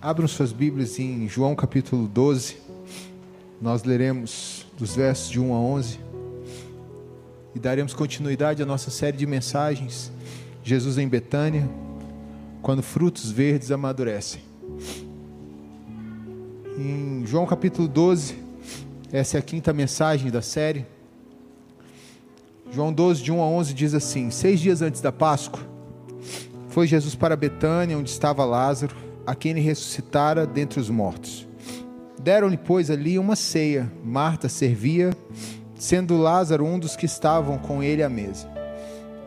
Abram suas Bíblias em João capítulo 12. Nós leremos dos versos de 1 a 11 e daremos continuidade à nossa série de mensagens. Jesus em Betânia, quando frutos verdes amadurecem. Em João capítulo 12, essa é a quinta mensagem da série. João 12, de 1 a 11 diz assim: Seis dias antes da Páscoa, foi Jesus para Betânia, onde estava Lázaro a quem ele ressuscitara dentre os mortos. Deram-lhe, pois, ali uma ceia. Marta servia, sendo Lázaro um dos que estavam com ele à mesa.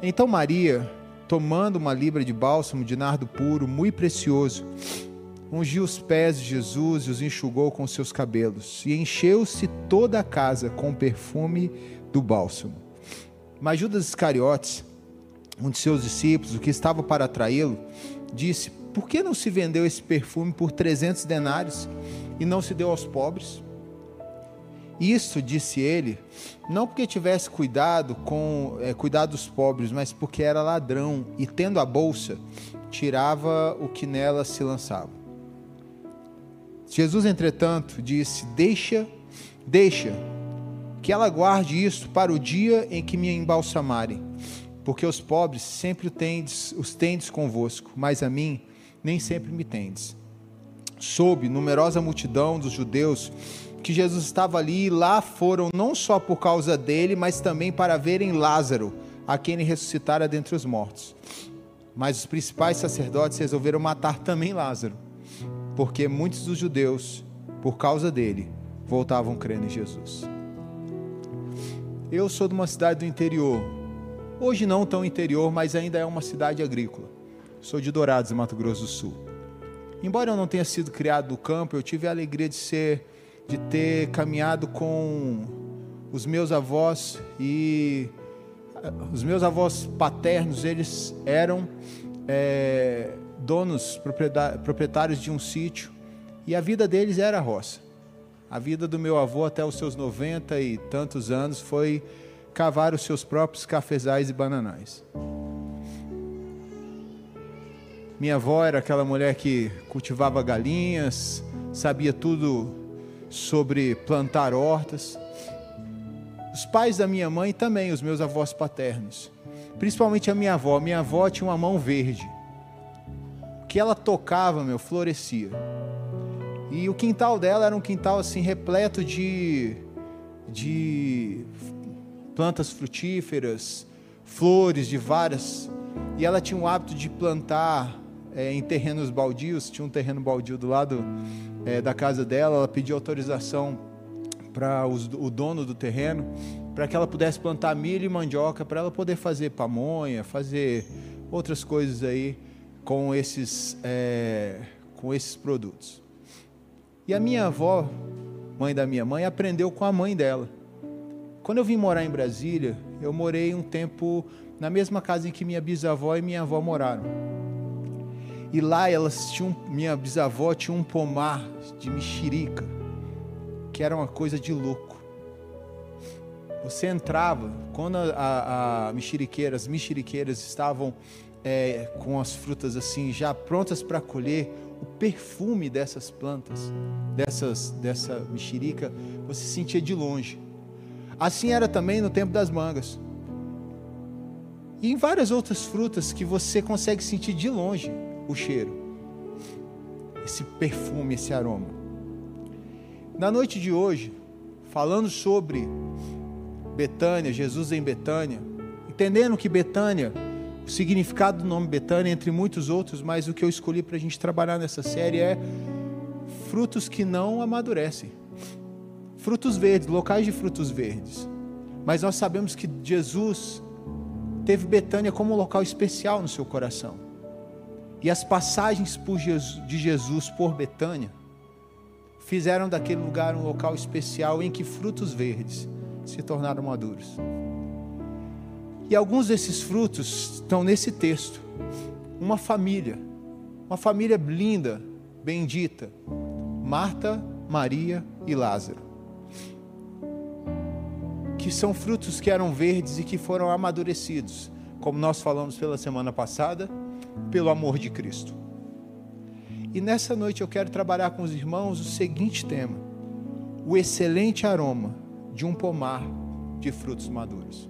Então Maria, tomando uma libra de bálsamo de nardo puro, muito precioso, ungiu os pés de Jesus e os enxugou com seus cabelos, e encheu-se toda a casa com o perfume do bálsamo. Mas Judas Iscariotes, um de seus discípulos, o que estava para atraí-lo, disse: por que não se vendeu esse perfume por 300 denários e não se deu aos pobres? Isso, disse ele, não porque tivesse cuidado com é, dos pobres, mas porque era ladrão e tendo a bolsa tirava o que nela se lançava. Jesus, entretanto, disse: Deixa, deixa que ela guarde isso para o dia em que me embalsamarem, porque os pobres sempre os tendes convosco, mas a mim nem sempre me tendes. Soube numerosa multidão dos judeus que Jesus estava ali e lá foram não só por causa dele, mas também para verem Lázaro, a quem ele ressuscitara dentre os mortos. Mas os principais sacerdotes resolveram matar também Lázaro, porque muitos dos judeus, por causa dele, voltavam crendo em Jesus. Eu sou de uma cidade do interior, hoje não tão interior, mas ainda é uma cidade agrícola. Sou de Dourados, Mato Grosso do Sul. Embora eu não tenha sido criado no campo, eu tive a alegria de ser, de ter caminhado com os meus avós e eh, os meus avós paternos, eles eram é, donos, proprietários de um sítio e a vida deles era a roça. A vida do meu avô até os seus 90 e tantos anos foi cavar os seus próprios cafezais e bananais. Minha avó era aquela mulher que cultivava galinhas, sabia tudo sobre plantar hortas. Os pais da minha mãe também, os meus avós paternos. Principalmente a minha avó. Minha avó tinha uma mão verde. O que ela tocava, meu, florescia. E o quintal dela era um quintal assim repleto de de plantas frutíferas, flores de várias. E ela tinha o hábito de plantar é, em terrenos baldios, tinha um terreno baldio do lado é, da casa dela, ela pediu autorização para o dono do terreno, para que ela pudesse plantar milho e mandioca, para ela poder fazer pamonha, fazer outras coisas aí com esses, é, com esses produtos. E a minha avó, mãe da minha mãe, aprendeu com a mãe dela. Quando eu vim morar em Brasília, eu morei um tempo na mesma casa em que minha bisavó e minha avó moraram. E lá elas tinham, minha bisavó tinha um pomar de mexerica, que era uma coisa de louco. Você entrava, quando a, a, a mexeriqueira, as mexeriqueiras estavam é, com as frutas assim, já prontas para colher, o perfume dessas plantas, dessas, dessa mexerica, você sentia de longe. Assim era também no tempo das mangas. E em várias outras frutas que você consegue sentir de longe o cheiro, esse perfume, esse aroma. Na noite de hoje, falando sobre Betânia, Jesus em Betânia, entendendo que Betânia, o significado do nome Betânia, entre muitos outros, mas o que eu escolhi para a gente trabalhar nessa série é frutos que não amadurecem. Frutos verdes, locais de frutos verdes. Mas nós sabemos que Jesus teve Betânia como um local especial no seu coração. E as passagens de Jesus por Betânia fizeram daquele lugar um local especial em que frutos verdes se tornaram maduros. E alguns desses frutos estão nesse texto. Uma família, uma família linda, bendita. Marta, Maria e Lázaro. Que são frutos que eram verdes e que foram amadurecidos, como nós falamos pela semana passada pelo amor de Cristo. E nessa noite eu quero trabalhar com os irmãos o seguinte tema: o excelente aroma de um pomar de frutos maduros.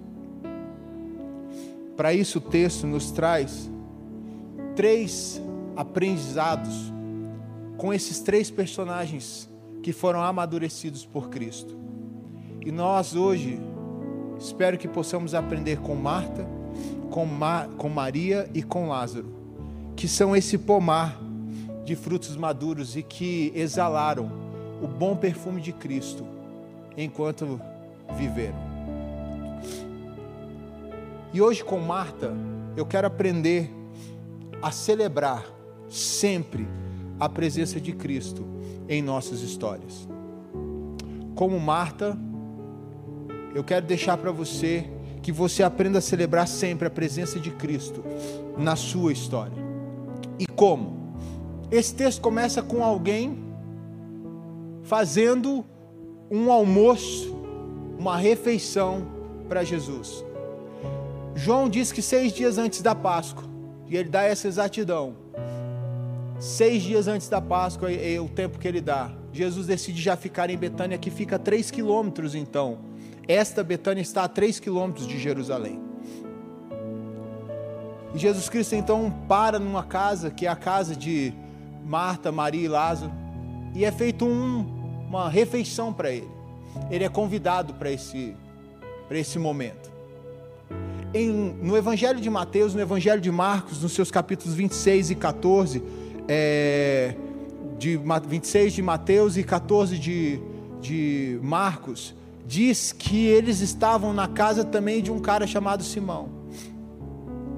Para isso, o texto nos traz três aprendizados com esses três personagens que foram amadurecidos por Cristo. E nós hoje, espero que possamos aprender com Marta, com, Ma, com Maria e com Lázaro, que são esse pomar de frutos maduros e que exalaram o bom perfume de Cristo enquanto viveram. E hoje com Marta, eu quero aprender a celebrar sempre a presença de Cristo em nossas histórias. Como Marta, eu quero deixar para você que você aprenda a celebrar sempre a presença de Cristo na sua história. E como? Esse texto começa com alguém fazendo um almoço, uma refeição para Jesus. João diz que seis dias antes da Páscoa, e ele dá essa exatidão. Seis dias antes da Páscoa é, é o tempo que ele dá. Jesus decide já ficar em Betânia, que fica três quilômetros então. Esta Betânia está a três quilômetros de Jerusalém. E Jesus Cristo então para numa casa, que é a casa de Marta, Maria e Lázaro, e é feito um, uma refeição para ele. Ele é convidado para esse, esse momento em, no Evangelho de Mateus, no Evangelho de Marcos, nos seus capítulos 26 e 14, é, de 26 de Mateus e 14 de, de Marcos, diz que eles estavam na casa também de um cara chamado Simão.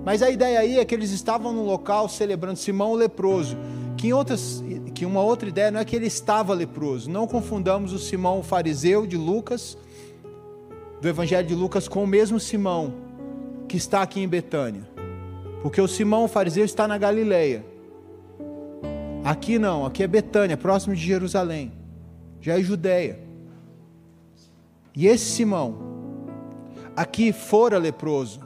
Mas a ideia aí é que eles estavam no local celebrando Simão o leproso. Que, em outras, que uma outra ideia não é que ele estava leproso. Não confundamos o Simão o fariseu de Lucas, do Evangelho de Lucas, com o mesmo Simão que está aqui em Betânia. Porque o Simão o fariseu está na Galileia. Aqui não, aqui é Betânia, próximo de Jerusalém. Já é Judéia. E esse Simão, aqui fora leproso.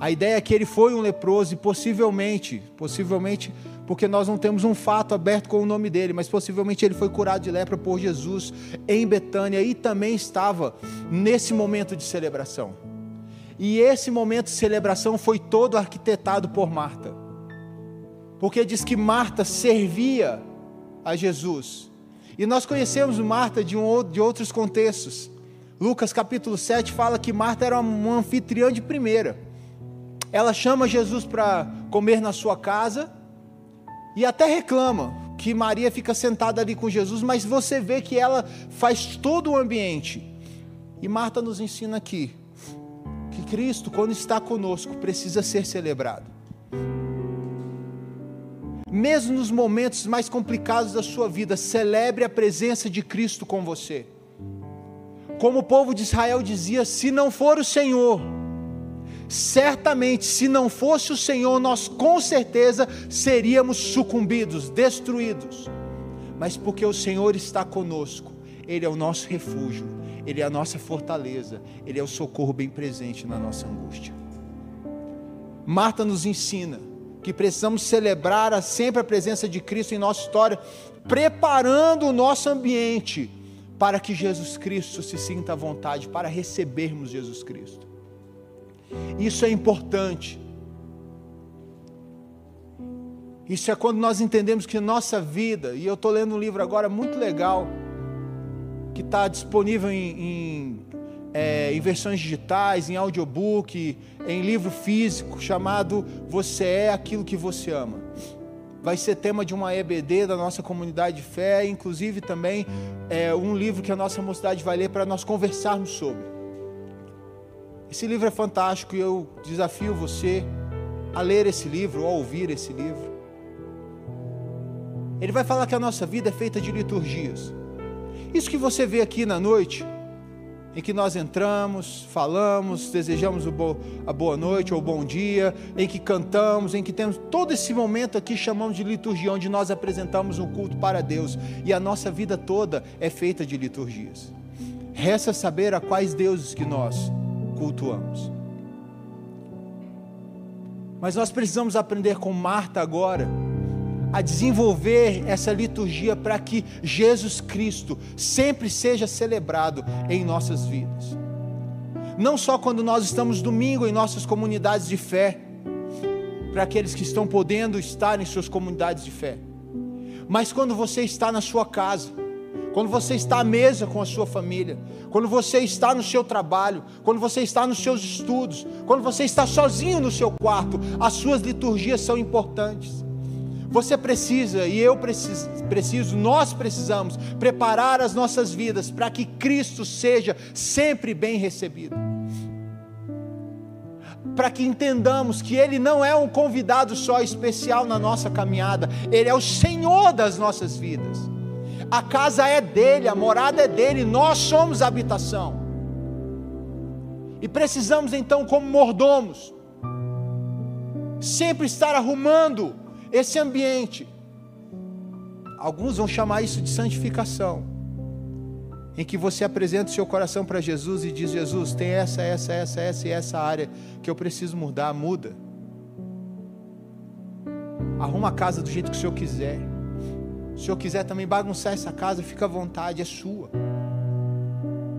A ideia é que ele foi um leproso e possivelmente, possivelmente, porque nós não temos um fato aberto com o nome dele, mas possivelmente ele foi curado de lepra por Jesus em Betânia e também estava nesse momento de celebração. E esse momento de celebração foi todo arquitetado por Marta. Porque diz que Marta servia a Jesus. E nós conhecemos Marta de, um, de outros contextos. Lucas capítulo 7 fala que Marta era uma anfitriã de primeira. Ela chama Jesus para comer na sua casa e até reclama que Maria fica sentada ali com Jesus, mas você vê que ela faz todo o ambiente. E Marta nos ensina aqui que Cristo, quando está conosco, precisa ser celebrado. Mesmo nos momentos mais complicados da sua vida, celebre a presença de Cristo com você. Como o povo de Israel dizia: se não for o Senhor, certamente, se não fosse o Senhor, nós com certeza seríamos sucumbidos, destruídos. Mas porque o Senhor está conosco, Ele é o nosso refúgio, ele é a nossa fortaleza, Ele é o socorro bem presente na nossa angústia. Marta nos ensina que precisamos celebrar sempre a presença de Cristo em nossa história, preparando o nosso ambiente para que Jesus Cristo se sinta à vontade, para recebermos Jesus Cristo. Isso é importante. Isso é quando nós entendemos que nossa vida, e eu estou lendo um livro agora muito legal, que está disponível em, em, é, em, versões digitais, em audiobook, em livro físico, chamado Você é aquilo que você ama. Vai ser tema de uma EBD da nossa comunidade de fé, inclusive também é, um livro que a nossa mocidade vai ler para nós conversarmos sobre. Esse livro é fantástico e eu desafio você a ler esse livro, ou a ouvir esse livro. Ele vai falar que a nossa vida é feita de liturgias. Isso que você vê aqui na noite, em que nós entramos, falamos, desejamos a boa noite ou bom dia, em que cantamos, em que temos todo esse momento aqui chamamos de liturgia, onde nós apresentamos um culto para Deus e a nossa vida toda é feita de liturgias. Resta saber a quais deuses que nós cultuamos. Mas nós precisamos aprender com Marta agora a desenvolver essa liturgia para que Jesus Cristo sempre seja celebrado em nossas vidas. Não só quando nós estamos domingo em nossas comunidades de fé, para aqueles que estão podendo estar em suas comunidades de fé, mas quando você está na sua casa, quando você está à mesa com a sua família, quando você está no seu trabalho, quando você está nos seus estudos, quando você está sozinho no seu quarto, as suas liturgias são importantes. Você precisa, e eu preciso, preciso, nós precisamos preparar as nossas vidas para que Cristo seja sempre bem recebido. Para que entendamos que Ele não é um convidado só especial na nossa caminhada, Ele é o Senhor das nossas vidas. A casa é dele, a morada é dele, nós somos a habitação. E precisamos então, como mordomos, sempre estar arrumando esse ambiente. Alguns vão chamar isso de santificação, em que você apresenta o seu coração para Jesus e diz: Jesus, tem essa, essa, essa, essa e essa área que eu preciso mudar, muda. Arruma a casa do jeito que o Senhor quiser. Se o Senhor quiser também bagunçar essa casa, fica à vontade, é sua.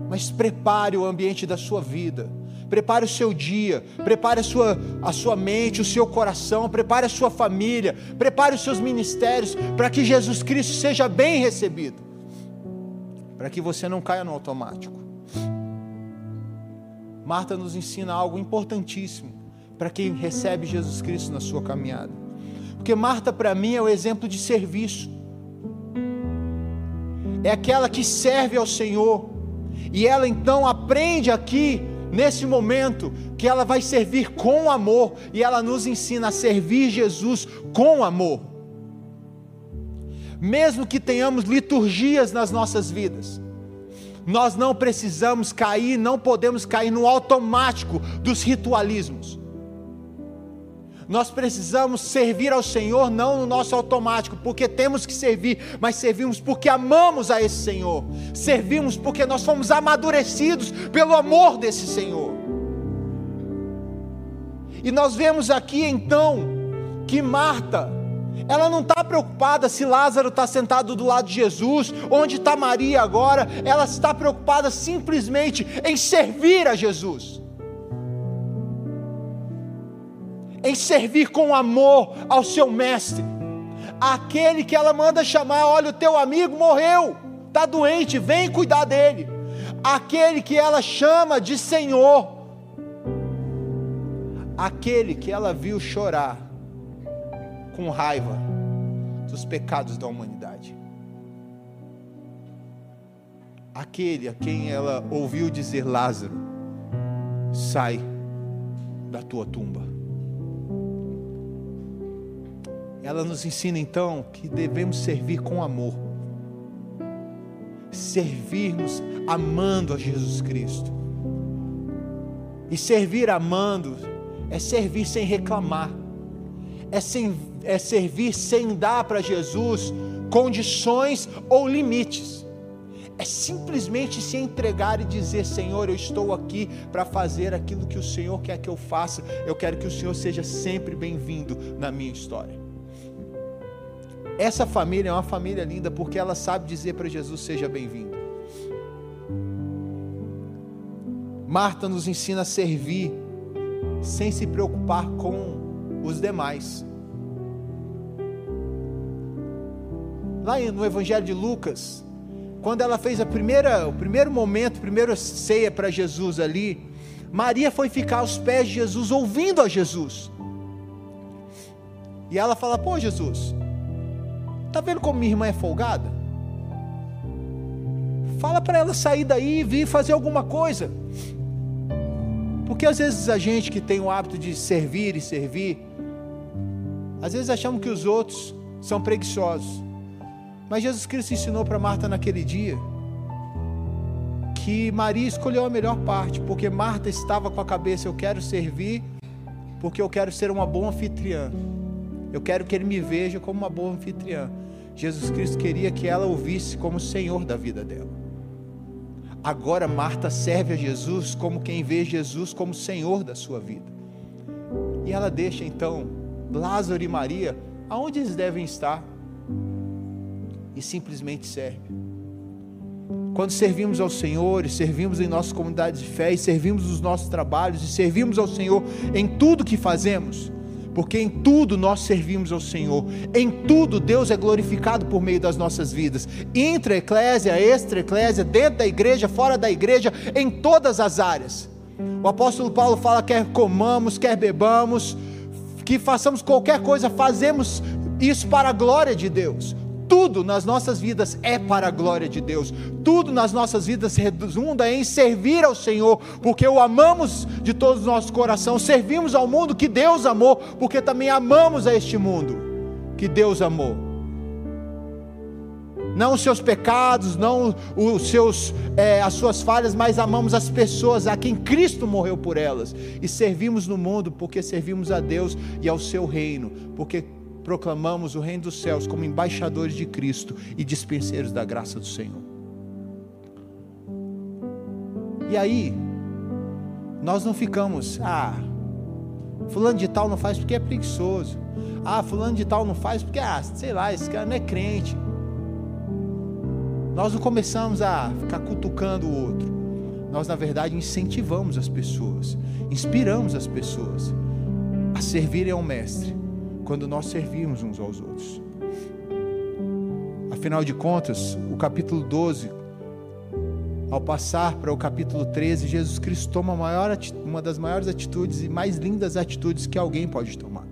Mas prepare o ambiente da sua vida prepare o seu dia, prepare a sua, a sua mente, o seu coração, prepare a sua família, prepare os seus ministérios, para que Jesus Cristo seja bem recebido, para que você não caia no automático. Marta nos ensina algo importantíssimo para quem recebe Jesus Cristo na sua caminhada, porque Marta, para mim, é o exemplo de serviço, é aquela que serve ao Senhor, e ela então aprende aqui nesse momento que ela vai servir com amor e ela nos ensina a servir Jesus com amor. Mesmo que tenhamos liturgias nas nossas vidas, nós não precisamos cair, não podemos cair no automático dos ritualismos. Nós precisamos servir ao Senhor não no nosso automático, porque temos que servir, mas servimos porque amamos a esse Senhor. Servimos porque nós fomos amadurecidos pelo amor desse Senhor. E nós vemos aqui então que Marta, ela não está preocupada se Lázaro está sentado do lado de Jesus, onde está Maria agora, ela está preocupada simplesmente em servir a Jesus. Em servir com amor ao seu mestre. Aquele que ela manda chamar, olha, o teu amigo morreu, está doente, vem cuidar dele. Aquele que ela chama de Senhor. Aquele que ela viu chorar com raiva dos pecados da humanidade. Aquele a quem ela ouviu dizer: Lázaro, sai da tua tumba. Ela nos ensina então que devemos servir com amor, servirmos amando a Jesus Cristo. E servir amando é servir sem reclamar, é, sem, é servir sem dar para Jesus condições ou limites. É simplesmente se entregar e dizer: Senhor, eu estou aqui para fazer aquilo que o Senhor quer que eu faça. Eu quero que o Senhor seja sempre bem-vindo na minha história. Essa família é uma família linda porque ela sabe dizer para Jesus: seja bem-vindo. Marta nos ensina a servir sem se preocupar com os demais. Lá no Evangelho de Lucas, quando ela fez a primeira, o primeiro momento, a primeira ceia para Jesus ali, Maria foi ficar aos pés de Jesus, ouvindo a Jesus. E ela fala: Pô, Jesus, Está vendo como minha irmã é folgada? Fala para ela sair daí e vir fazer alguma coisa. Porque às vezes a gente que tem o hábito de servir e servir, às vezes achamos que os outros são preguiçosos. Mas Jesus Cristo ensinou para Marta naquele dia que Maria escolheu a melhor parte, porque Marta estava com a cabeça: eu quero servir, porque eu quero ser uma boa anfitriã. Eu quero que ele me veja como uma boa anfitriã. Jesus Cristo queria que ela ouvisse como Senhor da vida dela. Agora Marta serve a Jesus como quem vê Jesus como Senhor da sua vida. E ela deixa então Lázaro e Maria aonde eles devem estar e simplesmente serve. Quando servimos ao Senhor, e servimos em nossas comunidades de fé, e servimos nos nossos trabalhos, e servimos ao Senhor em tudo que fazemos, porque em tudo nós servimos ao Senhor, em tudo Deus é glorificado por meio das nossas vidas, intra eclésia, extra eclésia, dentro da igreja, fora da igreja, em todas as áreas. O apóstolo Paulo fala: quer comamos, quer bebamos, que façamos qualquer coisa, fazemos isso para a glória de Deus. Tudo nas nossas vidas é para a glória de Deus. Tudo nas nossas vidas redunda em servir ao Senhor, porque o amamos de todo o nosso coração. Servimos ao mundo que Deus amou, porque também amamos a este mundo que Deus amou. Não os seus pecados, não os seus, é, as suas falhas, mas amamos as pessoas a quem Cristo morreu por elas. E servimos no mundo porque servimos a Deus e ao seu reino, porque proclamamos o reino dos céus como embaixadores de Cristo e dispenseiros da graça do Senhor. E aí, nós não ficamos, ah, fulano de tal não faz porque é preguiçoso. Ah, fulano de tal não faz porque, ah, sei lá, esse cara não é crente. Nós não começamos a ficar cutucando o outro. Nós, na verdade, incentivamos as pessoas, inspiramos as pessoas a servirem ao Mestre quando nós servimos uns aos outros. Afinal de contas, o capítulo 12, ao passar para o capítulo 13, Jesus Cristo toma maior, uma das maiores atitudes e mais lindas atitudes que alguém pode tomar.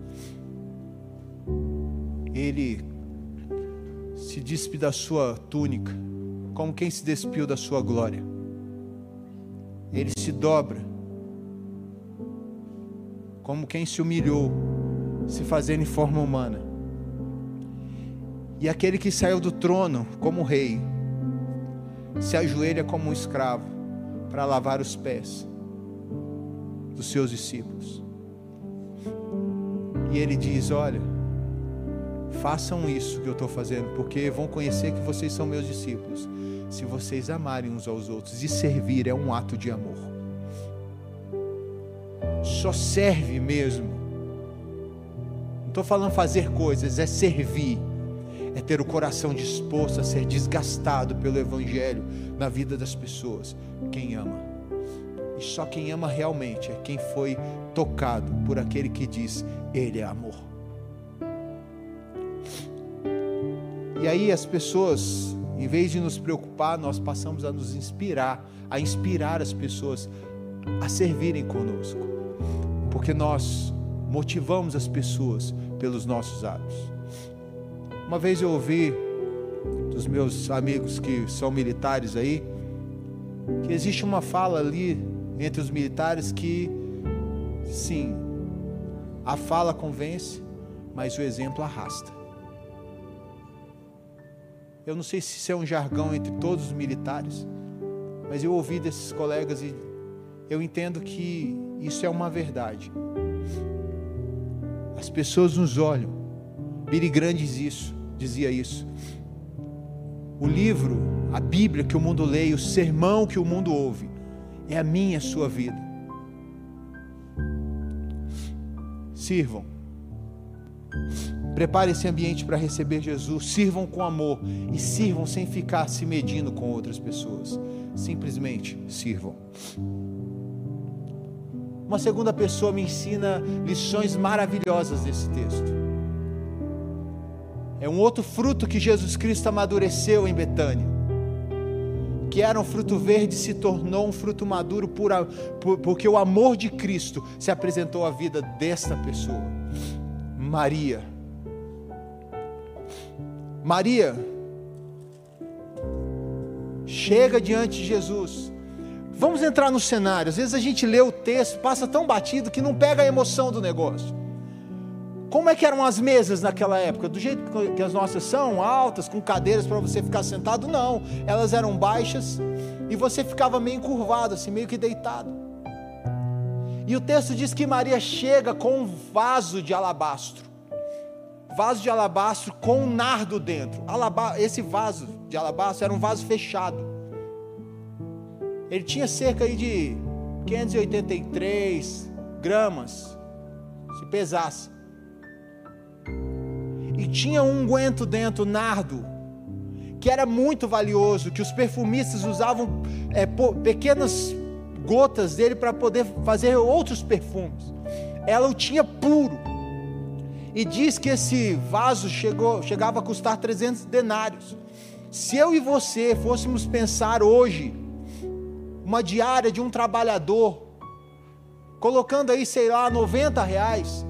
Ele se despe da sua túnica, como quem se despiu da sua glória. Ele se dobra, como quem se humilhou se fazendo em forma humana. E aquele que saiu do trono como rei, se ajoelha como um escravo para lavar os pés dos seus discípulos. E ele diz: Olha, façam isso que eu estou fazendo, porque vão conhecer que vocês são meus discípulos, se vocês amarem uns aos outros. E servir é um ato de amor. Só serve mesmo estou falando fazer coisas, é servir, é ter o coração disposto a ser desgastado pelo Evangelho na vida das pessoas. Quem ama. E só quem ama realmente é quem foi tocado por aquele que diz: Ele é amor. E aí as pessoas, em vez de nos preocupar, nós passamos a nos inspirar, a inspirar as pessoas a servirem conosco. Porque nós motivamos as pessoas pelos nossos atos. Uma vez eu ouvi dos meus amigos que são militares aí, que existe uma fala ali entre os militares que, sim, a fala convence, mas o exemplo arrasta. Eu não sei se isso é um jargão entre todos os militares, mas eu ouvi desses colegas e eu entendo que isso é uma verdade. As pessoas nos olham. Billy Graham diz isso, dizia isso. O livro, a Bíblia que o mundo lê, o sermão que o mundo ouve, é a minha a sua vida. Sirvam. Prepare esse ambiente para receber Jesus. Sirvam com amor e sirvam sem ficar se medindo com outras pessoas. Simplesmente sirvam. Uma segunda pessoa me ensina lições maravilhosas desse texto. É um outro fruto que Jesus Cristo amadureceu em Betânia. Que era um fruto verde, se tornou um fruto maduro por, por, porque o amor de Cristo se apresentou à vida desta pessoa. Maria. Maria chega diante de Jesus Vamos entrar no cenário. Às vezes a gente lê o texto, passa tão batido que não pega a emoção do negócio. Como é que eram as mesas naquela época? Do jeito que as nossas são, altas, com cadeiras para você ficar sentado? Não. Elas eram baixas e você ficava meio encurvado, assim, meio que deitado. E o texto diz que Maria chega com um vaso de alabastro. Vaso de alabastro com um nardo dentro. Alaba esse vaso de alabastro era um vaso fechado. Ele tinha cerca de 583 gramas, se pesasse. e tinha um unguento dentro, nardo, que era muito valioso, que os perfumistas usavam é, pequenas gotas dele para poder fazer outros perfumes. Ela o tinha puro. E diz que esse vaso chegou, chegava a custar 300 denários. Se eu e você fôssemos pensar hoje, uma diária de um trabalhador, colocando aí, sei lá, 90 reais,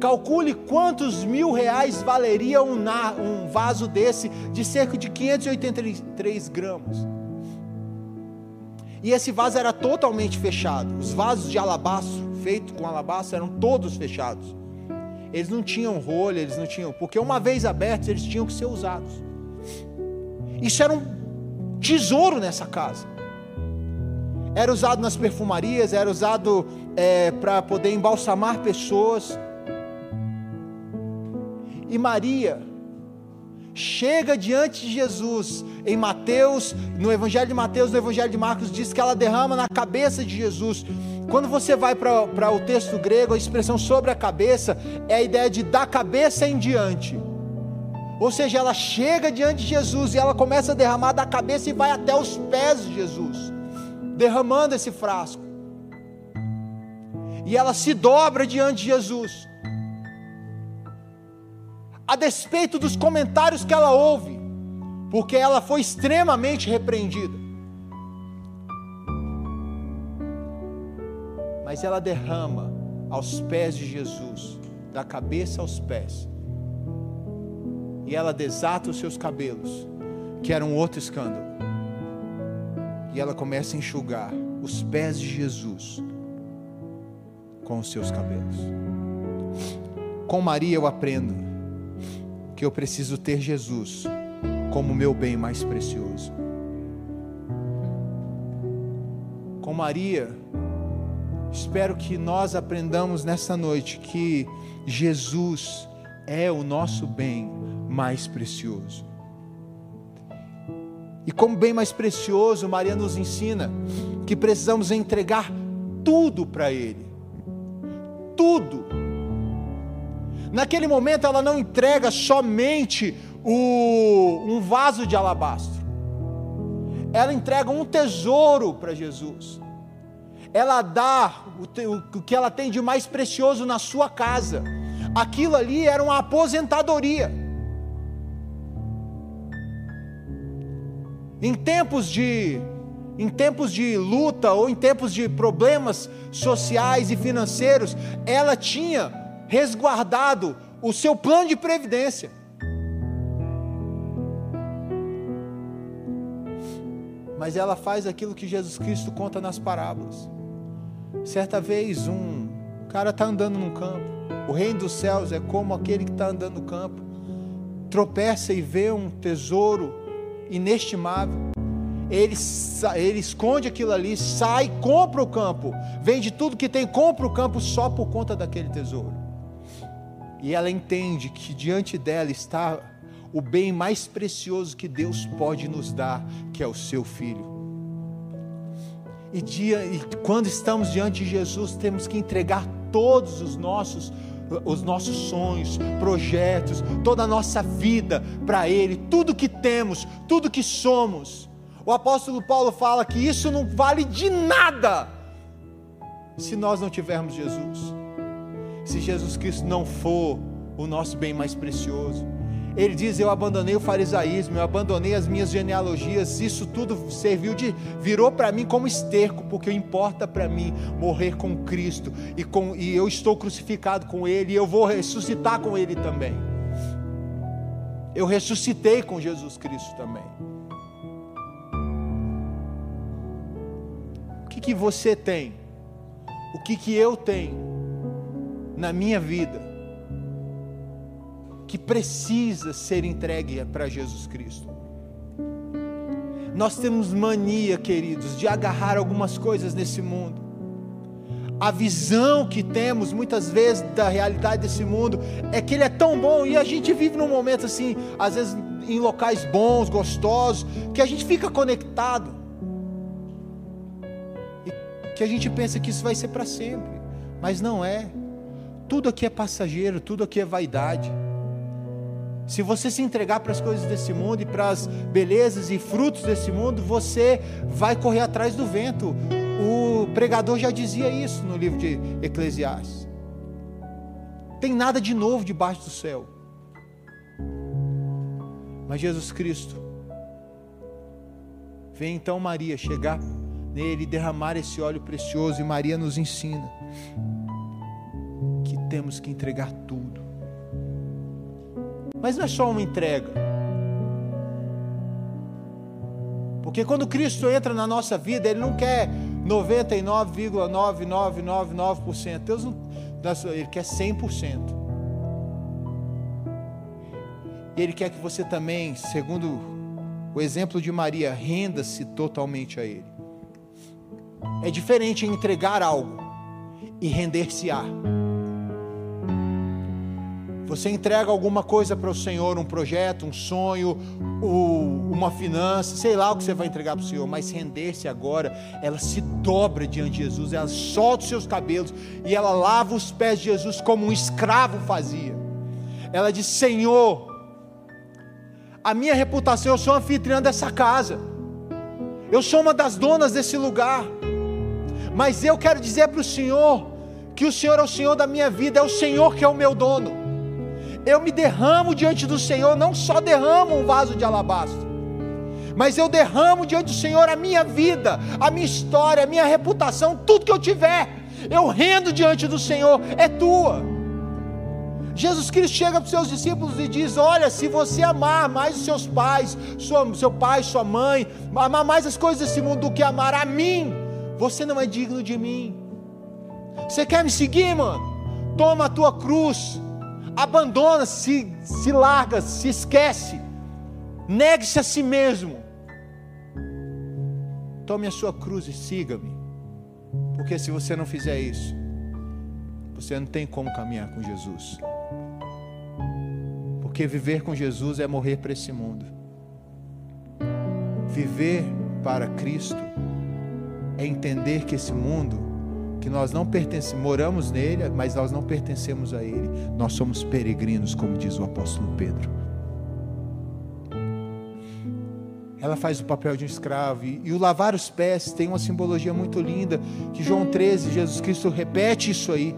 calcule quantos mil reais valeria um, um vaso desse de cerca de 583 gramas. E esse vaso era totalmente fechado. Os vasos de alabastro, feitos com alabastro, eram todos fechados. Eles não tinham rolha, eles não tinham, porque uma vez abertos, eles tinham que ser usados. Isso era um tesouro nessa casa. Era usado nas perfumarias, era usado é, para poder embalsamar pessoas. E Maria chega diante de Jesus em Mateus, no Evangelho de Mateus, no Evangelho de Marcos, diz que ela derrama na cabeça de Jesus. Quando você vai para o texto grego, a expressão sobre a cabeça é a ideia de da cabeça em diante. Ou seja, ela chega diante de Jesus e ela começa a derramar da cabeça e vai até os pés de Jesus, derramando esse frasco. E ela se dobra diante de Jesus a despeito dos comentários que ela ouve, porque ela foi extremamente repreendida. Mas ela derrama aos pés de Jesus, da cabeça aos pés, e ela desata os seus cabelos, que era um outro escândalo, e ela começa a enxugar os pés de Jesus com os seus cabelos. Com Maria eu aprendo que eu preciso ter Jesus como meu bem mais precioso. Com Maria, espero que nós aprendamos nessa noite que Jesus é o nosso bem mais precioso. E como bem mais precioso, Maria nos ensina que precisamos entregar tudo para Ele. Tudo Naquele momento ela não entrega somente o, um vaso de alabastro, ela entrega um tesouro para Jesus. Ela dá o, o que ela tem de mais precioso na sua casa. Aquilo ali era uma aposentadoria. Em tempos de em tempos de luta ou em tempos de problemas sociais e financeiros, ela tinha resguardado o seu plano de previdência. Mas ela faz aquilo que Jesus Cristo conta nas parábolas. Certa vez, um cara está andando num campo. O reino dos céus é como aquele que está andando no campo, tropeça e vê um tesouro inestimável. Ele, ele esconde aquilo ali, sai, compra o campo, vende tudo que tem, compra o campo só por conta daquele tesouro. E ela entende que diante dela está o bem mais precioso que Deus pode nos dar, que é o seu filho. E, dia, e quando estamos diante de Jesus, temos que entregar todos os nossos os nossos sonhos, projetos, toda a nossa vida para Ele, tudo que temos, tudo que somos. O apóstolo Paulo fala que isso não vale de nada se nós não tivermos Jesus se Jesus Cristo não for o nosso bem mais precioso. Ele diz: Eu abandonei o farisaísmo, eu abandonei as minhas genealogias, isso tudo serviu de, virou para mim como esterco, porque importa para mim morrer com Cristo, e, com, e eu estou crucificado com Ele, e eu vou ressuscitar com Ele também. Eu ressuscitei com Jesus Cristo também. O que, que você tem? O que, que eu tenho? na minha vida que precisa ser entregue para Jesus Cristo. Nós temos mania, queridos, de agarrar algumas coisas nesse mundo. A visão que temos muitas vezes da realidade desse mundo é que ele é tão bom e a gente vive num momento assim, às vezes em locais bons, gostosos, que a gente fica conectado. E que a gente pensa que isso vai ser para sempre, mas não é Tudo aqui é passageiro, tudo aqui é vaidade. Se você se entregar para as coisas desse mundo e para as belezas e frutos desse mundo, você vai correr atrás do vento. O pregador já dizia isso no livro de Eclesiastes. Tem nada de novo debaixo do céu. Mas Jesus Cristo vem então Maria chegar nele derramar esse óleo precioso e Maria nos ensina que temos que entregar tudo mas não é só uma entrega. Porque quando Cristo entra na nossa vida, Ele não quer 99,9999%. Deus não, Ele quer 100%. E Ele quer que você também, segundo o exemplo de Maria, renda-se totalmente a Ele. É diferente entregar algo e render-se-á. Você entrega alguma coisa para o Senhor, um projeto, um sonho, uma finança, sei lá o que você vai entregar para o Senhor, mas render-se agora, ela se dobra diante de Jesus, ela solta os seus cabelos e ela lava os pés de Jesus como um escravo fazia. Ela diz: Senhor, a minha reputação, eu sou anfitriã dessa casa, eu sou uma das donas desse lugar, mas eu quero dizer para o Senhor que o Senhor é o Senhor da minha vida, é o Senhor que é o meu dono eu me derramo diante do Senhor, não só derramo um vaso de alabastro, mas eu derramo diante do Senhor a minha vida, a minha história, a minha reputação, tudo que eu tiver, eu rendo diante do Senhor, é tua. Jesus Cristo chega para os seus discípulos e diz: Olha, se você amar mais os seus pais, sua, seu pai, sua mãe, amar mais as coisas desse mundo do que amar a mim, você não é digno de mim. Você quer me seguir, mano? Toma a tua cruz, abandona, se, se larga, se esquece, negue-se a si mesmo. Tome a sua cruz e siga-me, porque se você não fizer isso, você não tem como caminhar com Jesus. Porque viver com Jesus é morrer para esse mundo. Viver para Cristo é entender que esse mundo que nós não pertencemos, moramos nele, mas nós não pertencemos a ele. Nós somos peregrinos, como diz o apóstolo Pedro. Ela faz o papel de um escravo. E, e o lavar os pés tem uma simbologia muito linda, que João 13, Jesus Cristo repete isso aí.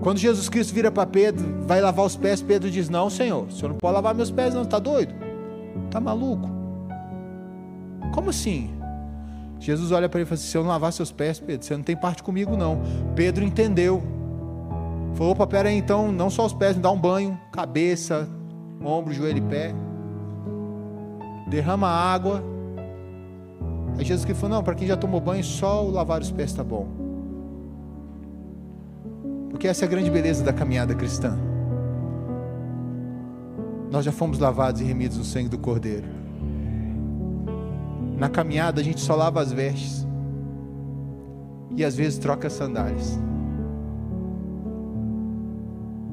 Quando Jesus Cristo vira para Pedro, vai lavar os pés, Pedro diz: Não, Senhor, o senhor não pode lavar meus pés, não, está doido? Está maluco? Como assim? Jesus olha para ele e fala assim: Se eu não lavar seus pés, Pedro, você não tem parte comigo, não. Pedro entendeu. Falou: opa, pera aí, então, não só os pés, me dá um banho, cabeça, ombro, joelho e pé. Derrama água. Aí Jesus que falou: Não, para quem já tomou banho, só o lavar os pés está bom. Porque essa é a grande beleza da caminhada cristã. Nós já fomos lavados e remidos no sangue do Cordeiro. Na caminhada a gente só lava as vestes. E às vezes troca as sandálias.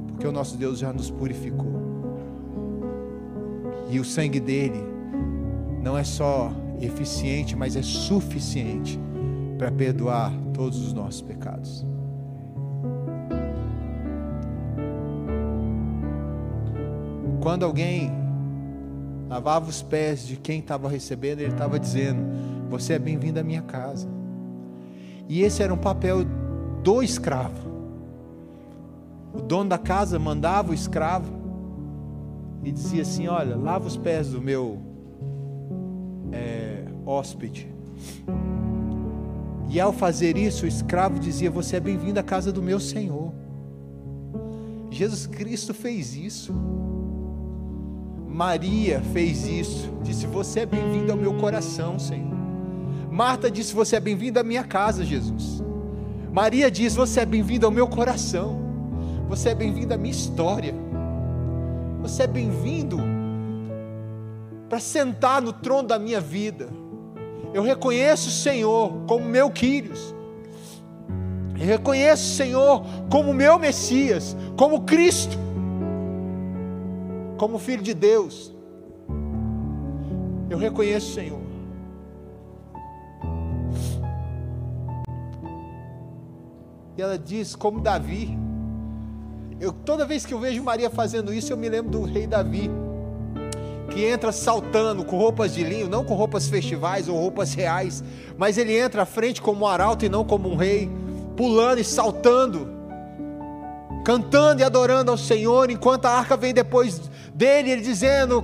Porque o nosso Deus já nos purificou. E o sangue dele não é só eficiente, mas é suficiente para perdoar todos os nossos pecados. Quando alguém lavava os pés de quem estava recebendo, ele estava dizendo: Você é bem-vindo à minha casa. E esse era um papel do escravo. O dono da casa mandava o escravo e dizia assim: Olha, lava os pés do meu é, hóspede. E ao fazer isso, o escravo dizia: Você é bem-vindo à casa do meu Senhor. Jesus Cristo fez isso. Maria fez isso, disse: Você é bem-vindo ao meu coração, Senhor. Marta disse: Você é bem-vindo à minha casa, Jesus. Maria diz: Você é bem-vindo ao meu coração. Você é bem-vindo à minha história. Você é bem-vindo para sentar no trono da minha vida. Eu reconheço o Senhor como meu Quírios. Eu reconheço o Senhor como meu Messias, como Cristo como filho de Deus, eu reconheço Senhor. E ela diz, como Davi, Eu, toda vez que eu vejo Maria fazendo isso, eu me lembro do rei Davi, que entra saltando com roupas de linho, não com roupas festivais ou roupas reais, mas ele entra à frente como um arauto e não como um rei, pulando e saltando, cantando e adorando ao Senhor, enquanto a arca vem depois dele, ele dizendo: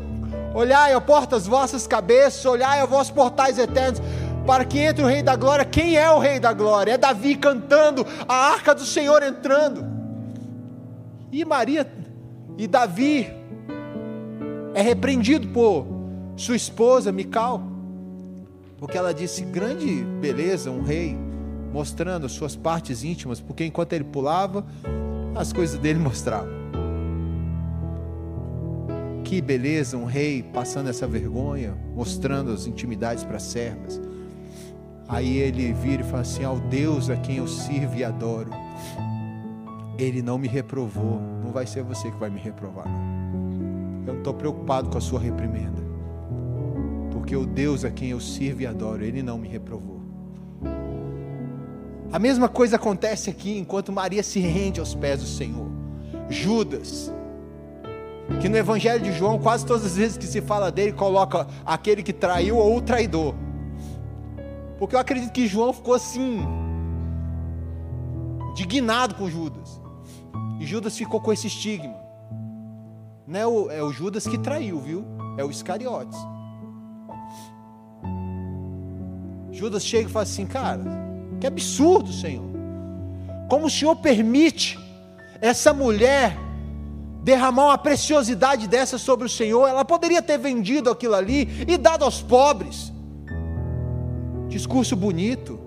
Olhai, ó portas vossas cabeças, olhai, ó vossos portais eternos, para que entre o Rei da Glória. Quem é o Rei da Glória? É Davi cantando, a arca do Senhor entrando. E Maria e Davi é repreendido por sua esposa Mical, porque ela disse: grande beleza, um rei, mostrando as suas partes íntimas, porque enquanto ele pulava, as coisas dele mostravam. Que beleza, um rei passando essa vergonha, mostrando as intimidades para as servas. Aí ele vira e fala assim: Ao Deus a quem eu sirvo e adoro, ele não me reprovou. Não vai ser você que vai me reprovar, não. Eu não estou preocupado com a sua reprimenda. Porque o Deus a quem eu sirvo e adoro, Ele não me reprovou. A mesma coisa acontece aqui enquanto Maria se rende aos pés do Senhor. Judas, que no Evangelho de João, quase todas as vezes que se fala dele, coloca aquele que traiu ou o traidor. Porque eu acredito que João ficou assim, indignado com Judas. E Judas ficou com esse estigma. Não é o, é o Judas que traiu, viu? É o Iscariotes. Judas chega e fala assim: Cara, que absurdo, Senhor. Como o Senhor permite essa mulher derramar uma preciosidade dessa sobre o Senhor? Ela poderia ter vendido aquilo ali e dado aos pobres. Discurso bonito,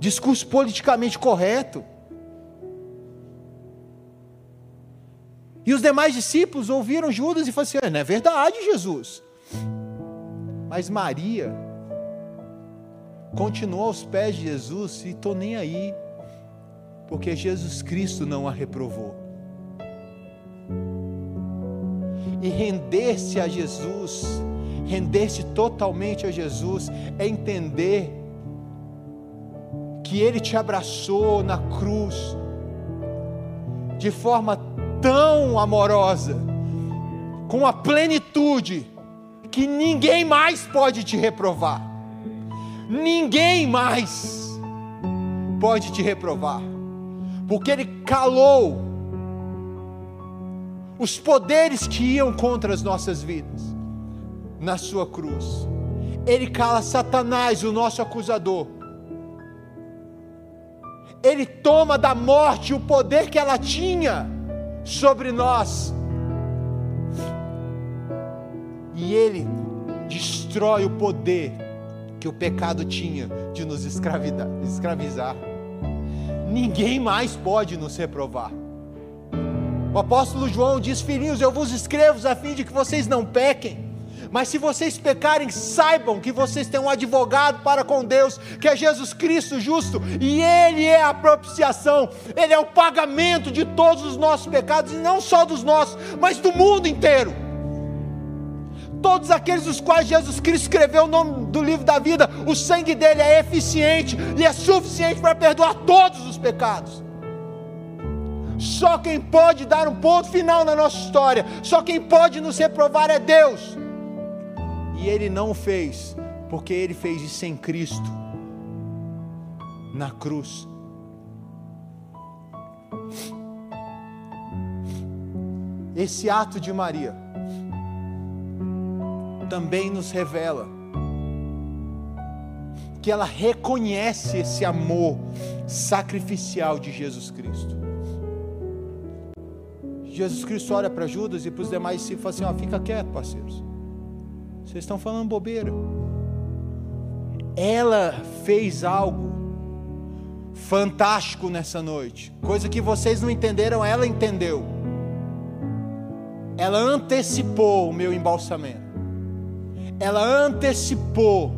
discurso politicamente correto. E os demais discípulos ouviram Judas e falaram assim: é, não é verdade, Jesus. Mas Maria continuou aos pés de Jesus e estou nem aí, porque Jesus Cristo não a reprovou. E render-se a Jesus, render-se totalmente a Jesus, é entender que Ele te abraçou na cruz, de forma tão amorosa, com a plenitude, que ninguém mais pode te reprovar. Ninguém mais pode te reprovar, porque Ele calou os poderes que iam contra as nossas vidas na Sua cruz. Ele cala Satanás, o nosso acusador. Ele toma da morte o poder que ela tinha sobre nós. E ele destrói o poder que o pecado tinha de nos escravizar. Ninguém mais pode nos reprovar. O apóstolo João diz: Filhinhos, eu vos escrevo a fim de que vocês não pequem. Mas se vocês pecarem, saibam que vocês têm um advogado para com Deus, que é Jesus Cristo justo, e Ele é a propiciação, Ele é o pagamento de todos os nossos pecados, e não só dos nossos, mas do mundo inteiro. Todos aqueles dos quais Jesus Cristo escreveu o nome do livro da vida, o sangue dele é eficiente e é suficiente para perdoar todos os pecados. Só quem pode dar um ponto final na nossa história, só quem pode nos reprovar é Deus. E ele não fez, porque ele fez isso em Cristo, na cruz. Esse ato de Maria também nos revela que ela reconhece esse amor sacrificial de Jesus Cristo. Jesus Cristo olha para Judas e para os demais e fala assim: ó, fica quieto, parceiros. Vocês estão falando bobeira. Ela fez algo fantástico nessa noite, coisa que vocês não entenderam, ela entendeu. Ela antecipou o meu embalsamento. Ela antecipou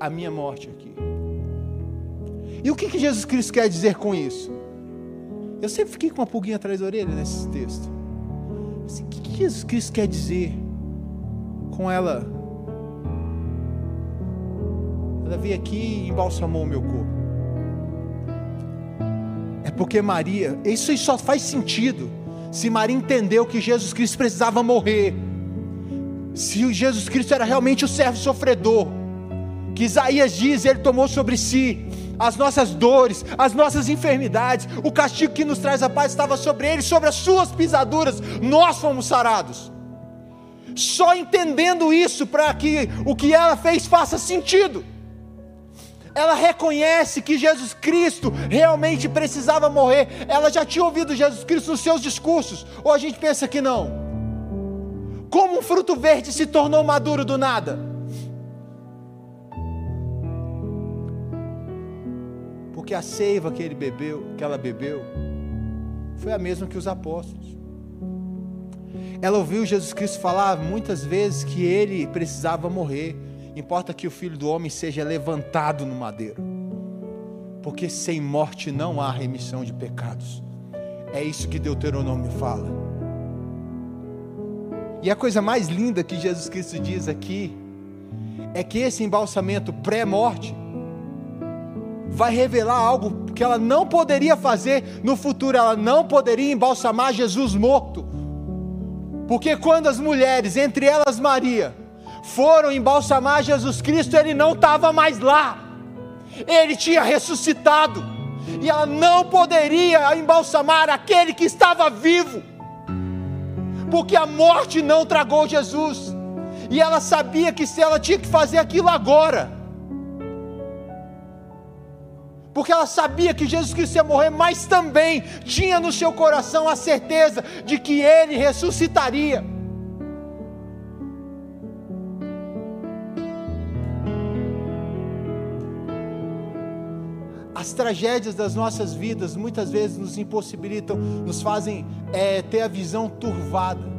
a minha morte aqui. E o que, que Jesus Cristo quer dizer com isso? Eu sempre fiquei com uma pulguinha atrás da orelha nesse texto. Assim, o que, que Jesus Cristo quer dizer com ela? Ela veio aqui e embalsamou o meu corpo. Porque Maria, isso só faz sentido se Maria entendeu que Jesus Cristo precisava morrer. Se Jesus Cristo era realmente o servo sofredor, que Isaías diz, ele tomou sobre si as nossas dores, as nossas enfermidades, o castigo que nos traz a paz estava sobre ele, sobre as suas pisaduras, nós fomos sarados. Só entendendo isso para que o que ela fez faça sentido ela reconhece que Jesus Cristo realmente precisava morrer. Ela já tinha ouvido Jesus Cristo nos seus discursos, ou a gente pensa que não? Como um fruto verde se tornou maduro do nada? Porque a seiva que ele bebeu, que ela bebeu, foi a mesma que os apóstolos. Ela ouviu Jesus Cristo falar muitas vezes que ele precisava morrer Importa que o filho do homem seja levantado no madeiro, porque sem morte não há remissão de pecados. É isso que Deuteronômio fala. E a coisa mais linda que Jesus Cristo diz aqui é que esse embalsamento pré-morte vai revelar algo que ela não poderia fazer no futuro, ela não poderia embalsamar Jesus morto. Porque quando as mulheres, entre elas Maria, foram embalsamar Jesus Cristo, ele não estava mais lá, ele tinha ressuscitado, e ela não poderia embalsamar aquele que estava vivo, porque a morte não tragou Jesus, e ela sabia que se ela tinha que fazer aquilo agora, porque ela sabia que Jesus Cristo ia morrer, mas também tinha no seu coração a certeza de que ele ressuscitaria. As tragédias das nossas vidas muitas vezes nos impossibilitam, nos fazem é, ter a visão turvada.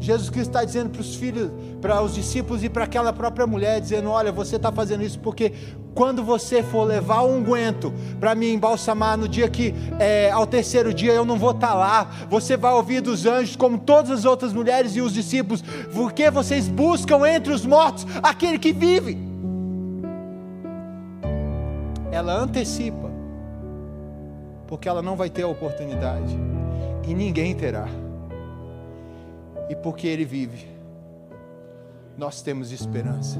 Jesus Cristo está dizendo para os filhos, para os discípulos e para aquela própria mulher, dizendo: Olha, você está fazendo isso porque quando você for levar o unguento para me embalsamar no dia que, é, ao terceiro dia, eu não vou estar tá lá, você vai ouvir dos anjos, como todas as outras mulheres e os discípulos, porque vocês buscam entre os mortos aquele que vive ela antecipa, porque ela não vai ter a oportunidade, e ninguém terá. E porque Ele vive, nós temos esperança.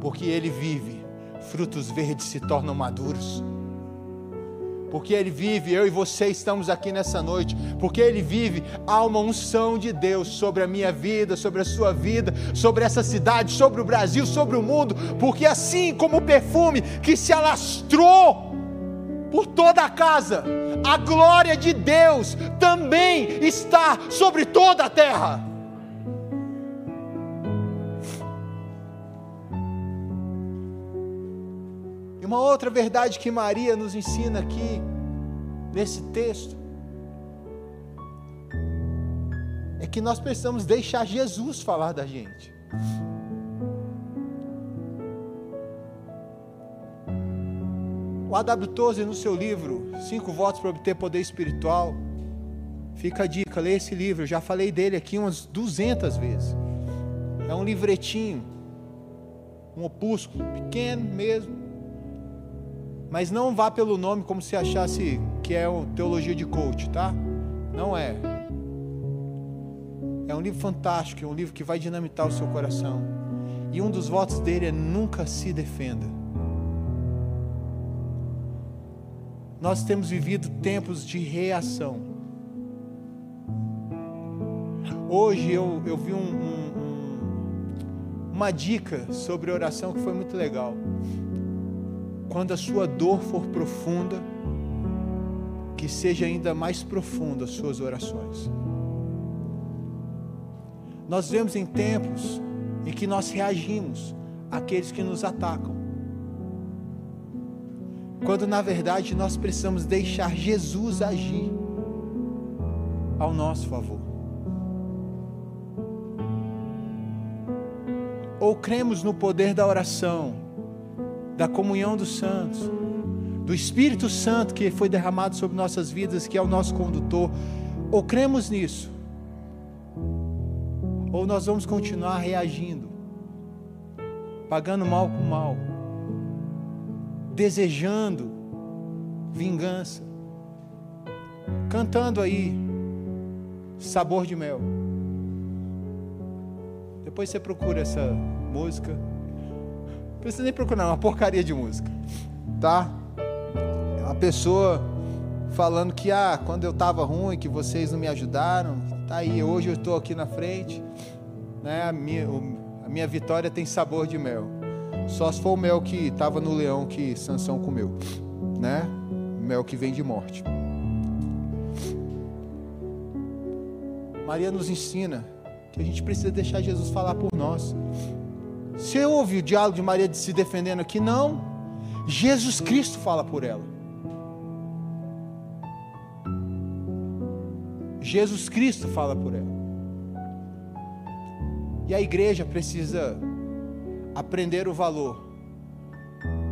Porque Ele vive, frutos verdes se tornam maduros. Porque Ele vive, eu e você estamos aqui nessa noite, porque Ele vive, há uma unção de Deus sobre a minha vida, sobre a sua vida, sobre essa cidade, sobre o Brasil, sobre o mundo, porque assim como o perfume que se alastrou por toda a casa, a glória de Deus também está sobre toda a terra. Uma outra verdade que Maria nos ensina aqui, nesse texto, é que nós precisamos deixar Jesus falar da gente. O A.W. Tozer, no seu livro Cinco Votos para Obter Poder Espiritual, fica a dica, lê esse livro, eu já falei dele aqui umas 200 vezes. É um livretinho, um opúsculo, pequeno mesmo, mas não vá pelo nome como se achasse que é teologia de coach, tá? Não é. É um livro fantástico, é um livro que vai dinamitar o seu coração. E um dos votos dele é nunca se defenda. Nós temos vivido tempos de reação. Hoje eu, eu vi um, um, uma dica sobre oração que foi muito legal quando a sua dor for profunda, que seja ainda mais profunda as suas orações. Nós vemos em tempos em que nós reagimos àqueles que nos atacam. Quando na verdade nós precisamos deixar Jesus agir ao nosso favor. Ou cremos no poder da oração, da comunhão dos santos, do Espírito Santo que foi derramado sobre nossas vidas, que é o nosso condutor, ou cremos nisso, ou nós vamos continuar reagindo, pagando mal com mal, desejando vingança, cantando aí sabor de mel. Depois você procura essa música. Não precisa nem procurar, é uma porcaria de música, tá? É uma pessoa falando que ah, quando eu estava ruim, que vocês não me ajudaram, tá aí, hoje eu estou aqui na frente, né? A minha, a minha vitória tem sabor de mel. Só se for o mel que estava no leão que Sansão comeu, né? Mel que vem de morte. Maria nos ensina que a gente precisa deixar Jesus falar por nós. Você ouve o diálogo de Maria se defendendo aqui? Não. Jesus Cristo fala por ela. Jesus Cristo fala por ela. E a igreja precisa aprender o valor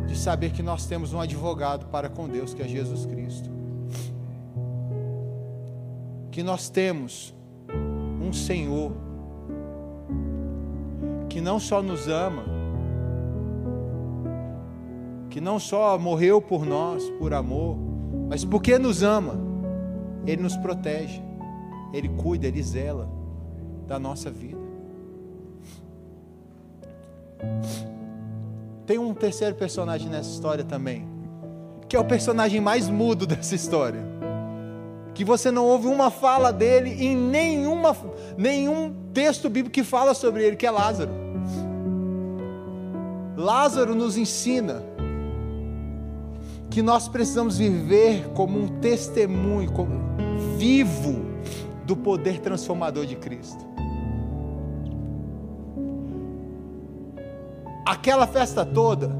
de saber que nós temos um advogado para com Deus, que é Jesus Cristo. Que nós temos um Senhor que não só nos ama, que não só morreu por nós, por amor, mas porque nos ama, Ele nos protege, Ele cuida, Ele zela da nossa vida. Tem um terceiro personagem nessa história também, que é o personagem mais mudo dessa história. Que você não ouve uma fala dele em nenhuma, nenhum texto bíblico que fala sobre ele, que é Lázaro. Lázaro nos ensina que nós precisamos viver como um testemunho como vivo do poder transformador de Cristo. Aquela festa toda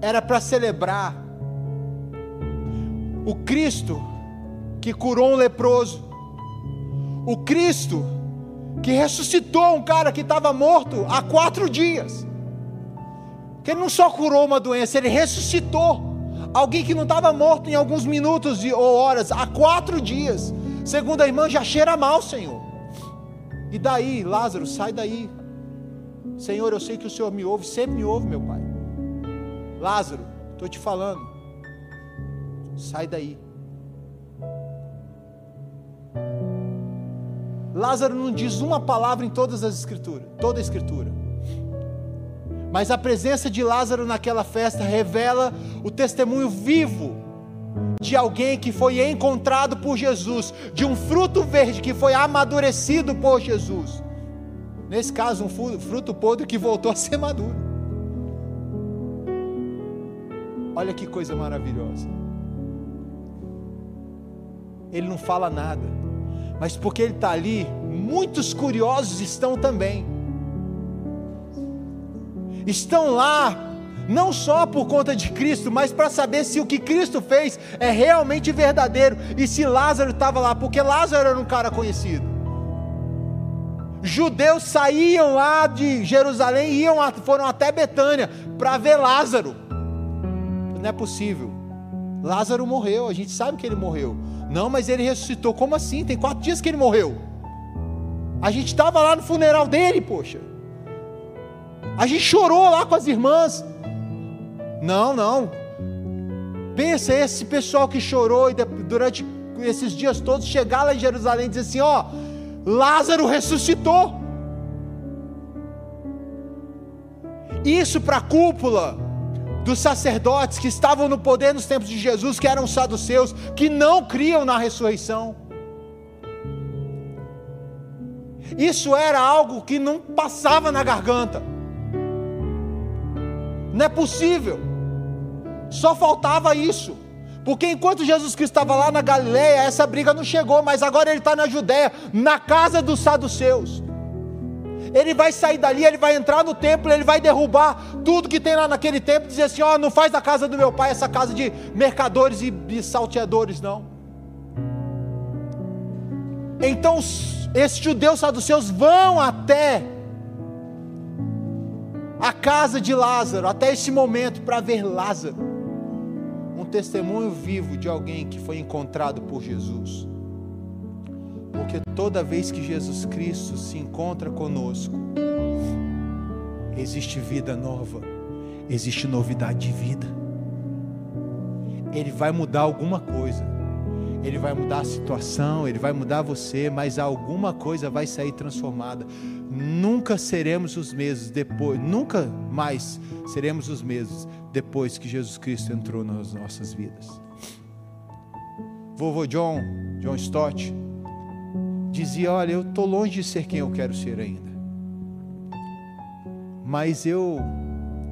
era para celebrar o Cristo que curou um leproso, o Cristo que ressuscitou um cara que estava morto há quatro dias. Que ele não só curou uma doença, ele ressuscitou alguém que não estava morto em alguns minutos ou horas, há quatro dias. Segundo a irmã, já cheira mal, Senhor. E daí, Lázaro, sai daí. Senhor, eu sei que o Senhor me ouve, sempre me ouve, meu Pai. Lázaro, estou te falando. Sai daí. Lázaro não diz uma palavra em todas as escrituras, toda a escritura. Mas a presença de Lázaro naquela festa revela o testemunho vivo de alguém que foi encontrado por Jesus, de um fruto verde que foi amadurecido por Jesus. Nesse caso, um fruto podre que voltou a ser maduro. Olha que coisa maravilhosa. Ele não fala nada, mas porque ele está ali, muitos curiosos estão também. Estão lá não só por conta de Cristo, mas para saber se o que Cristo fez é realmente verdadeiro e se Lázaro estava lá, porque Lázaro era um cara conhecido. Judeus saíam lá de Jerusalém e iam, foram até Betânia para ver Lázaro. Não é possível. Lázaro morreu, a gente sabe que ele morreu. Não, mas ele ressuscitou. Como assim? Tem quatro dias que ele morreu. A gente estava lá no funeral dele, poxa. A gente chorou lá com as irmãs. Não, não. Pensa esse pessoal que chorou e durante esses dias todos chegar lá em Jerusalém e dizer assim: ó, Lázaro ressuscitou. Isso para a cúpula dos sacerdotes que estavam no poder nos tempos de Jesus, que eram saduceus, que não criam na ressurreição. Isso era algo que não passava na garganta. Não é possível. Só faltava isso. Porque enquanto Jesus Cristo estava lá na Galileia, essa briga não chegou, mas agora ele está na Judéia, na casa dos saduceus. Ele vai sair dali, ele vai entrar no templo, ele vai derrubar tudo que tem lá naquele templo e dizer assim: ó, oh, não faz da casa do meu pai essa casa de mercadores e de salteadores, não. Então esses judeus saduceus vão até a casa de Lázaro, até esse momento, para ver Lázaro, um testemunho vivo de alguém que foi encontrado por Jesus. Porque toda vez que Jesus Cristo se encontra conosco, existe vida nova, existe novidade de vida. Ele vai mudar alguma coisa. Ele vai mudar a situação, ele vai mudar você, mas alguma coisa vai sair transformada. Nunca seremos os mesmos depois, nunca mais seremos os mesmos depois que Jesus Cristo entrou nas nossas vidas. Vovô John, John Stott, dizia: Olha, eu estou longe de ser quem eu quero ser ainda, mas eu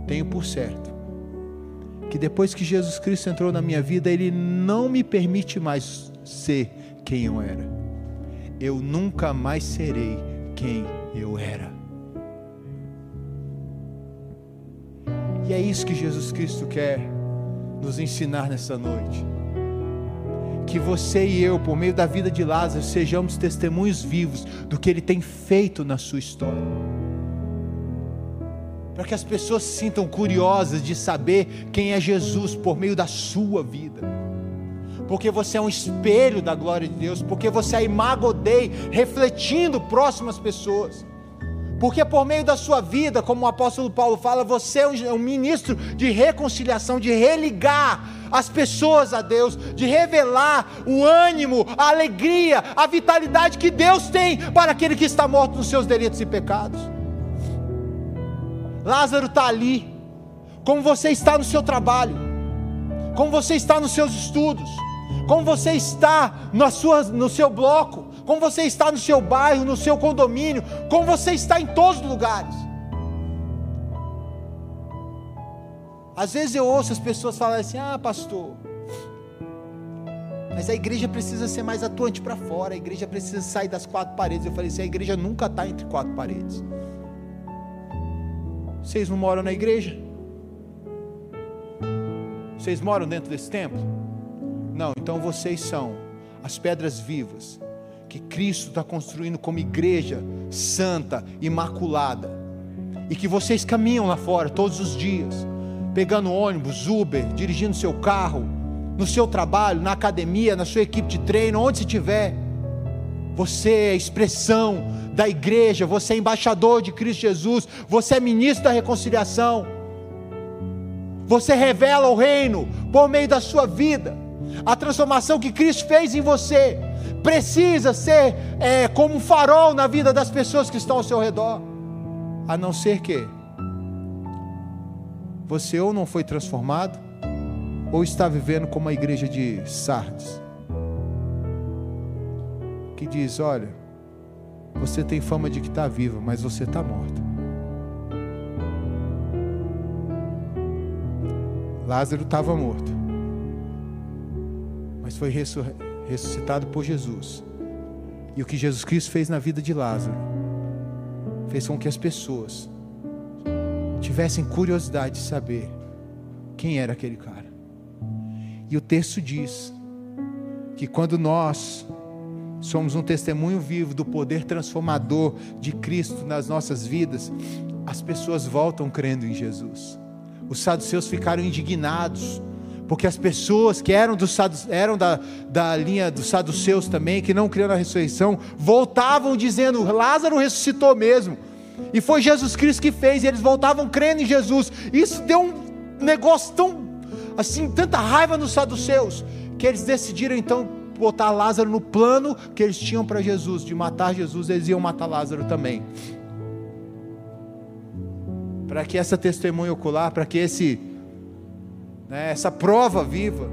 tenho por certo que depois que Jesus Cristo entrou na minha vida, Ele não me permite mais ser quem eu era. Eu nunca mais serei quem eu era. E é isso que Jesus Cristo quer nos ensinar nessa noite. Que você e eu, por meio da vida de Lázaro, sejamos testemunhos vivos do que ele tem feito na sua história para que as pessoas se sintam curiosas de saber quem é Jesus por meio da sua vida. Porque você é um espelho da glória de Deus, porque você é imago Dei, refletindo próximas pessoas. Porque por meio da sua vida, como o apóstolo Paulo fala, você é um ministro de reconciliação, de religar as pessoas a Deus, de revelar o ânimo, a alegria, a vitalidade que Deus tem para aquele que está morto nos seus delitos e pecados. Lázaro está ali, como você está no seu trabalho, como você está nos seus estudos, como você está na sua, no seu bloco, como você está no seu bairro, no seu condomínio, como você está em todos os lugares. Às vezes eu ouço as pessoas falarem assim: ah, pastor, mas a igreja precisa ser mais atuante para fora, a igreja precisa sair das quatro paredes. Eu falei assim: a igreja nunca está entre quatro paredes. Vocês não moram na igreja? Vocês moram dentro desse templo? Não, então vocês são as pedras vivas que Cristo está construindo como igreja santa, imaculada, e que vocês caminham lá fora todos os dias, pegando ônibus, Uber, dirigindo seu carro, no seu trabalho, na academia, na sua equipe de treino, onde estiver. Você é expressão da igreja, você é embaixador de Cristo Jesus, você é ministro da reconciliação, você revela o reino por meio da sua vida, a transformação que Cristo fez em você precisa ser é, como um farol na vida das pessoas que estão ao seu redor, a não ser que você ou não foi transformado, ou está vivendo como a igreja de Sardes, que diz: olha, você tem fama de que está viva, mas você está morta. Lázaro estava morto, mas foi ressuscitado por Jesus. E o que Jesus Cristo fez na vida de Lázaro fez com que as pessoas tivessem curiosidade de saber quem era aquele cara. E o texto diz que quando nós somos um testemunho vivo do poder transformador de Cristo nas nossas vidas, as pessoas voltam crendo em Jesus. Os saduceus ficaram indignados, porque as pessoas que eram, dos, eram da, da linha dos saduceus também, que não criam na ressurreição, voltavam dizendo: Lázaro ressuscitou mesmo. E foi Jesus Cristo que fez, e eles voltavam crendo em Jesus. Isso deu um negócio tão, assim, tanta raiva nos saduceus, que eles decidiram então botar Lázaro no plano que eles tinham para Jesus, de matar Jesus, eles iam matar Lázaro também. Para que essa testemunha ocular, para que esse, né, essa prova viva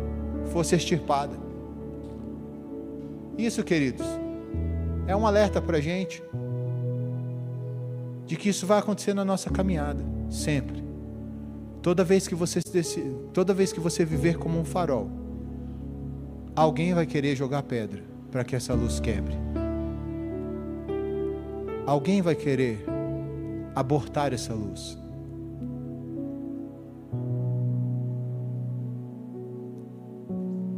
fosse extirpada. Isso, queridos, é um alerta para a gente de que isso vai acontecer na nossa caminhada, sempre. Toda vez que você, toda vez que você viver como um farol, alguém vai querer jogar pedra para que essa luz quebre. Alguém vai querer abortar essa luz.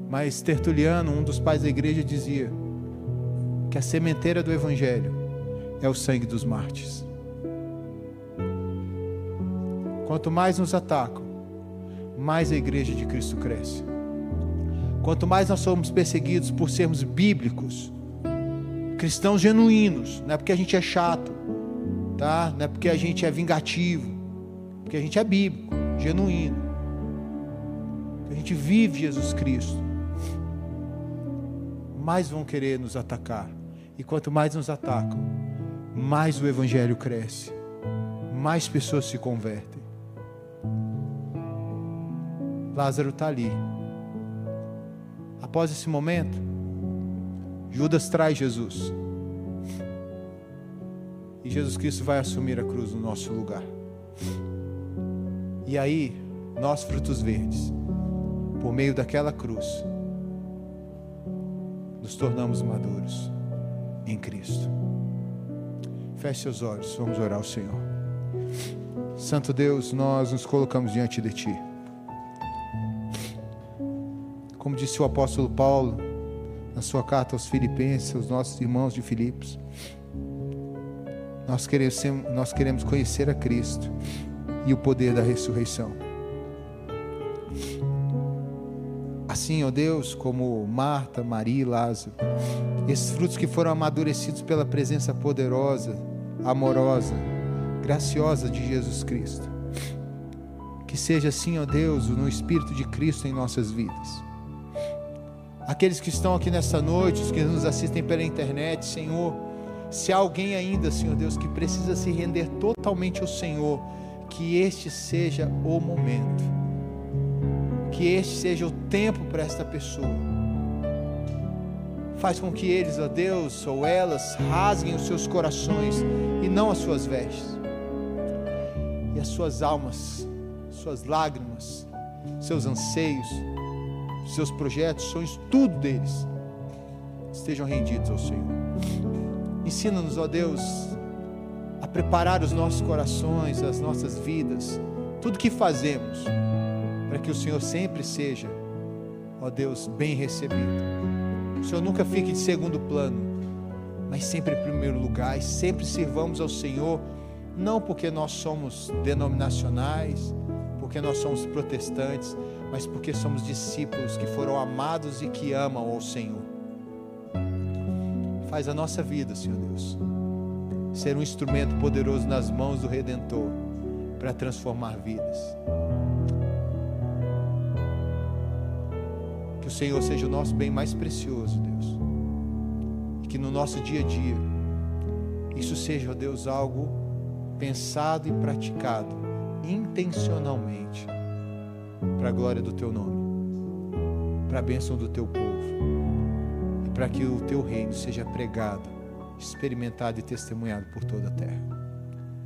Mas Tertuliano, um dos pais da igreja, dizia que a sementeira do Evangelho é o sangue dos mártires. Quanto mais nos atacam, mais a igreja de Cristo cresce. Quanto mais nós somos perseguidos por sermos bíblicos, cristãos genuínos, não é porque a gente é chato, tá? Não é porque a gente é vingativo, porque a gente é bíblico, genuíno. A gente vive Jesus Cristo, mais vão querer nos atacar. E quanto mais nos atacam, mais o Evangelho cresce, mais pessoas se convertem. Lázaro está ali. Após esse momento, Judas traz Jesus. E Jesus Cristo vai assumir a cruz no nosso lugar. E aí, nós, frutos verdes, por meio daquela cruz, nos tornamos maduros em Cristo. Feche seus olhos, vamos orar ao Senhor. Santo Deus, nós nos colocamos diante de Ti. Como disse o apóstolo Paulo na sua carta aos Filipenses, aos nossos irmãos de Filipos, nós queremos, nós queremos conhecer a Cristo e o poder da ressurreição. Assim, ó Deus, como Marta, Maria e Lázaro, esses frutos que foram amadurecidos pela presença poderosa, amorosa, graciosa de Jesus Cristo. Que seja assim, ó Deus, no Espírito de Cristo em nossas vidas. Aqueles que estão aqui nessa noite, os que nos assistem pela internet, Senhor, se há alguém ainda, Senhor Deus, que precisa se render totalmente ao Senhor, que este seja o momento, que este seja o tempo para esta pessoa. Faz com que eles, ó Deus, ou elas, rasguem os seus corações e não as suas vestes, e as suas almas, suas lágrimas, seus anseios, seus projetos, sonhos, tudo deles estejam rendidos ao Senhor. Ensina-nos, ó Deus, a preparar os nossos corações, as nossas vidas, tudo que fazemos, para que o Senhor sempre seja, ó Deus, bem recebido. O Senhor nunca fique de segundo plano, mas sempre em primeiro lugar, e sempre sirvamos ao Senhor, não porque nós somos denominacionais, porque nós somos protestantes, mas porque somos discípulos que foram amados e que amam ao Senhor. Faz a nossa vida, Senhor Deus, ser um instrumento poderoso nas mãos do Redentor para transformar vidas. Que o Senhor seja o nosso bem mais precioso, Deus. E que no nosso dia a dia, isso seja, ó Deus, algo pensado e praticado intencionalmente para a glória do Teu nome, para a bênção do Teu povo para que o teu reino seja pregado, experimentado e testemunhado por toda a terra.